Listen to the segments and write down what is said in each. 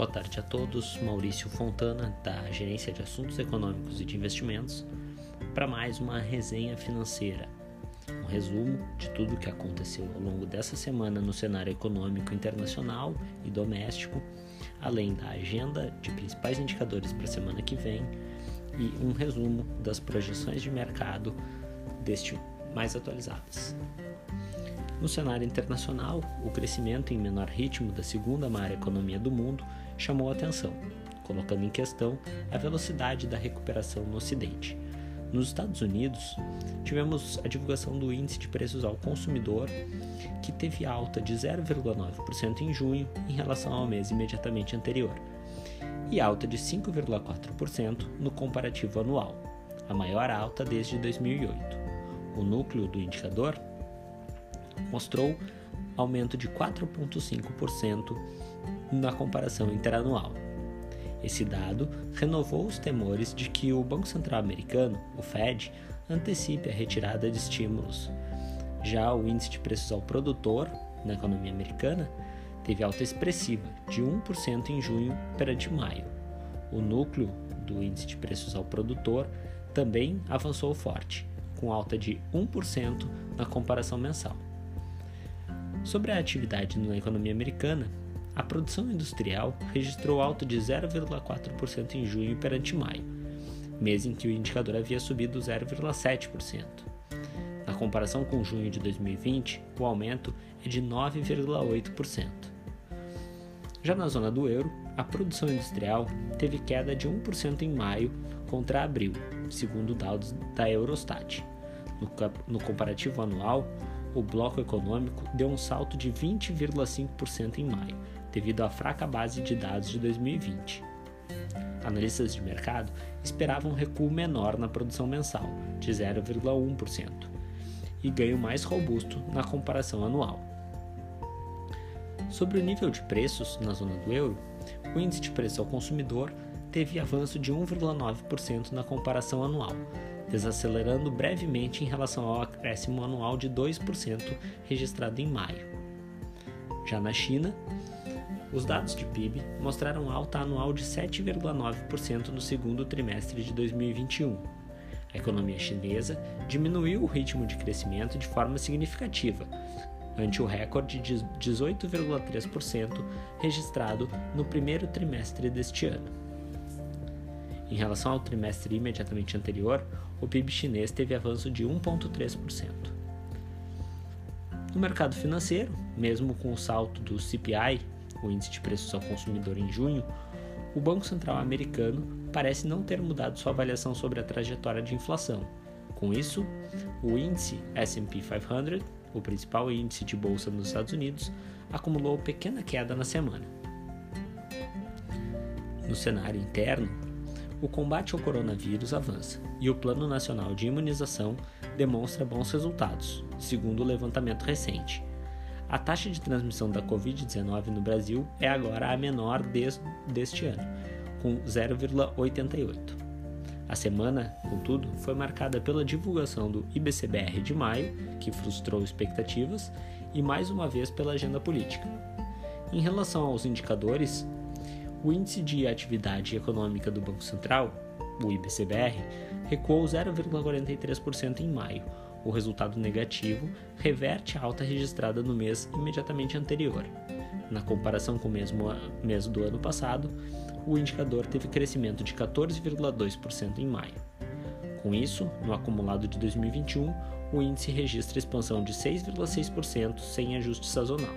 Boa tarde a todos. Maurício Fontana, da Gerência de Assuntos Econômicos e de Investimentos, para mais uma resenha financeira. Um resumo de tudo o que aconteceu ao longo dessa semana no cenário econômico internacional e doméstico, além da agenda de principais indicadores para a semana que vem e um resumo das projeções de mercado deste mais atualizadas. No cenário internacional, o crescimento em menor ritmo da segunda maior economia do mundo chamou a atenção, colocando em questão a velocidade da recuperação no Ocidente. Nos Estados Unidos, tivemos a divulgação do índice de preços ao consumidor, que teve alta de 0,9% em junho em relação ao mês imediatamente anterior, e alta de 5,4% no comparativo anual, a maior alta desde 2008. O núcleo do indicador mostrou aumento de 4,5% na comparação interanual. Esse dado renovou os temores de que o Banco Central Americano, o Fed, antecipe a retirada de estímulos. Já o índice de preços ao produtor, na economia americana, teve alta expressiva de 1% em junho perante maio. O núcleo do índice de preços ao produtor também avançou forte, com alta de 1% na comparação mensal. Sobre a atividade na economia americana, a produção industrial registrou alta de 0,4% em junho perante maio, mês em que o indicador havia subido 0,7%. Na comparação com junho de 2020, o aumento é de 9,8%. Já na zona do euro, a produção industrial teve queda de 1% em maio contra abril, segundo dados da Eurostat. No, comparativo anual, o bloco econômico deu um salto de 20,5% em maio, devido à fraca base de dados de 2020. Analistas de mercado esperavam um recuo menor na produção mensal, de 0,1%, e ganho mais robusto na comparação anual. Sobre o nível de preços na zona do euro, o índice de preço ao consumidor teve avanço de 1,9% na comparação anual, desacelerando brevemente em relação ao acréscimo anual de 2% registrado em maio. Já na China, os dados de PIB mostraram alta anual de 7,9% no segundo trimestre de 2021. A economia chinesa diminuiu o ritmo de crescimento de forma significativa, ante o recorde de 18,3% registrado no primeiro trimestre deste ano. Em relação ao trimestre imediatamente anterior, o PIB chinês teve avanço de 1,3%. No mercado financeiro, mesmo com o salto do CPI, o índice de preços ao consumidor em junho, o Banco Central americano parece não ter mudado sua avaliação sobre a trajetória de inflação. Com isso, o índice SP 500, o principal índice de bolsa nos Estados Unidos, acumulou pequena queda na semana. No cenário interno, o combate ao coronavírus avança e o Plano Nacional de Imunização demonstra bons resultados, segundo o levantamento recente. A taxa de transmissão da Covid-19 no Brasil é agora a menor desde este ano, com 0,88. A semana, contudo, foi marcada pela divulgação do IBCBR de maio, que frustrou expectativas, e mais uma vez pela agenda política. Em relação aos indicadores, o Índice de Atividade Econômica do Banco Central, o IBCBR, recuou 0,43% em maio. O resultado negativo reverte a alta registrada no mês imediatamente anterior. Na comparação com o mesmo mês do ano passado, o indicador teve crescimento de 14,2% em maio. Com isso, no acumulado de 2021, o índice registra expansão de 6,6% sem ajuste sazonal.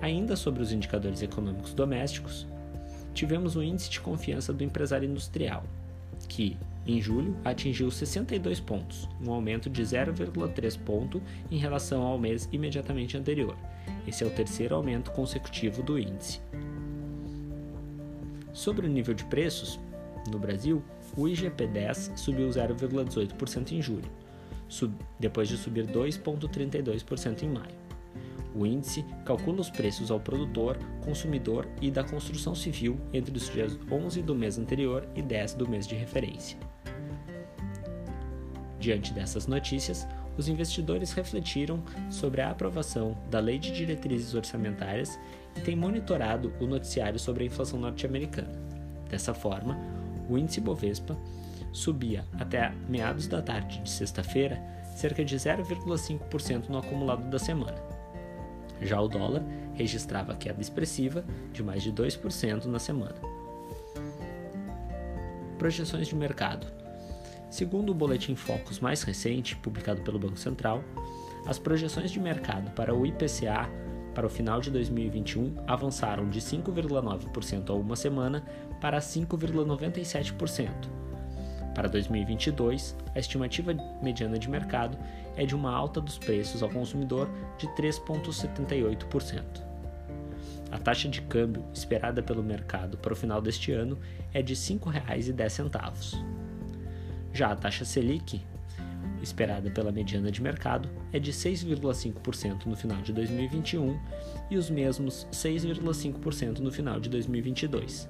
Ainda sobre os indicadores econômicos domésticos, tivemos o índice de confiança do empresário industrial, que, em julho, atingiu 62 pontos, um aumento de 0,3 ponto em relação ao mês imediatamente anterior. Esse é o terceiro aumento consecutivo do índice. Sobre o nível de preços, no Brasil, o IGP-10 subiu 0,18% em julho, depois de subir 2,32% em maio. O índice calcula os preços ao produtor, consumidor e da construção civil entre os dias 11 do mês anterior e 10 do mês de referência. Diante dessas notícias, os investidores refletiram sobre a aprovação da Lei de Diretrizes Orçamentárias e tem monitorado o noticiário sobre a inflação norte-americana. Dessa forma, o índice Bovespa subia até meados da tarde de sexta-feira cerca de 0,5% no acumulado da semana. Já o dólar registrava queda expressiva de mais de 2% na semana. Projeções de mercado. Segundo o boletim Focus mais recente, publicado pelo Banco Central, as projeções de mercado para o IPCA para o final de 2021 avançaram de 5,9% a uma semana para 5,97%. Para 2022, a estimativa mediana de mercado é de uma alta dos preços ao consumidor de 3,78%. A taxa de câmbio esperada pelo mercado para o final deste ano é de R$ 5,10. Já a taxa Selic, esperada pela mediana de mercado, é de 6,5% no final de 2021 e os mesmos 6,5% no final de 2022.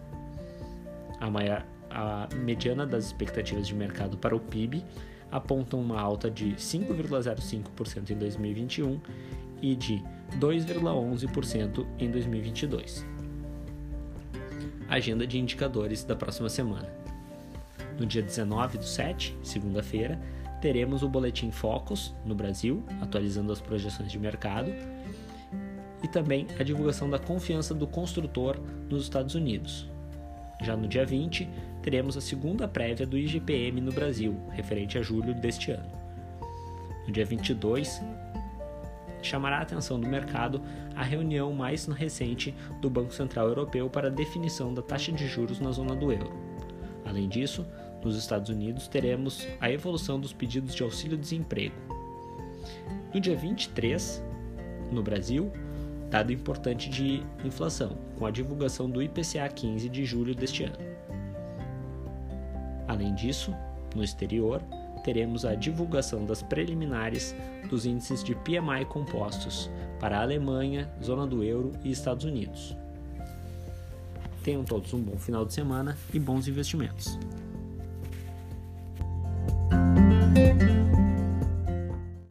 A, maior, a mediana das expectativas de mercado para o PIB apontam uma alta de 5,05% em 2021 e de 2,11% em 2022. Agenda de indicadores da próxima semana. No dia 19 do 7, segunda-feira, teremos o boletim Focus no Brasil, atualizando as projeções de mercado, e também a divulgação da confiança do construtor nos Estados Unidos. Já no dia 20, teremos a segunda prévia do IGPM no Brasil, referente a julho deste ano. No dia 22, chamará a atenção do mercado a reunião mais recente do Banco Central Europeu para a definição da taxa de juros na zona do euro. Além disso, nos Estados Unidos teremos a evolução dos pedidos de auxílio-desemprego. No dia 23, no Brasil, dado importante de inflação, com a divulgação do IPCA 15 de julho deste ano. Além disso, no exterior, teremos a divulgação das preliminares dos índices de PMI compostos para a Alemanha, zona do euro e Estados Unidos. Tenham todos um bom final de semana e bons investimentos.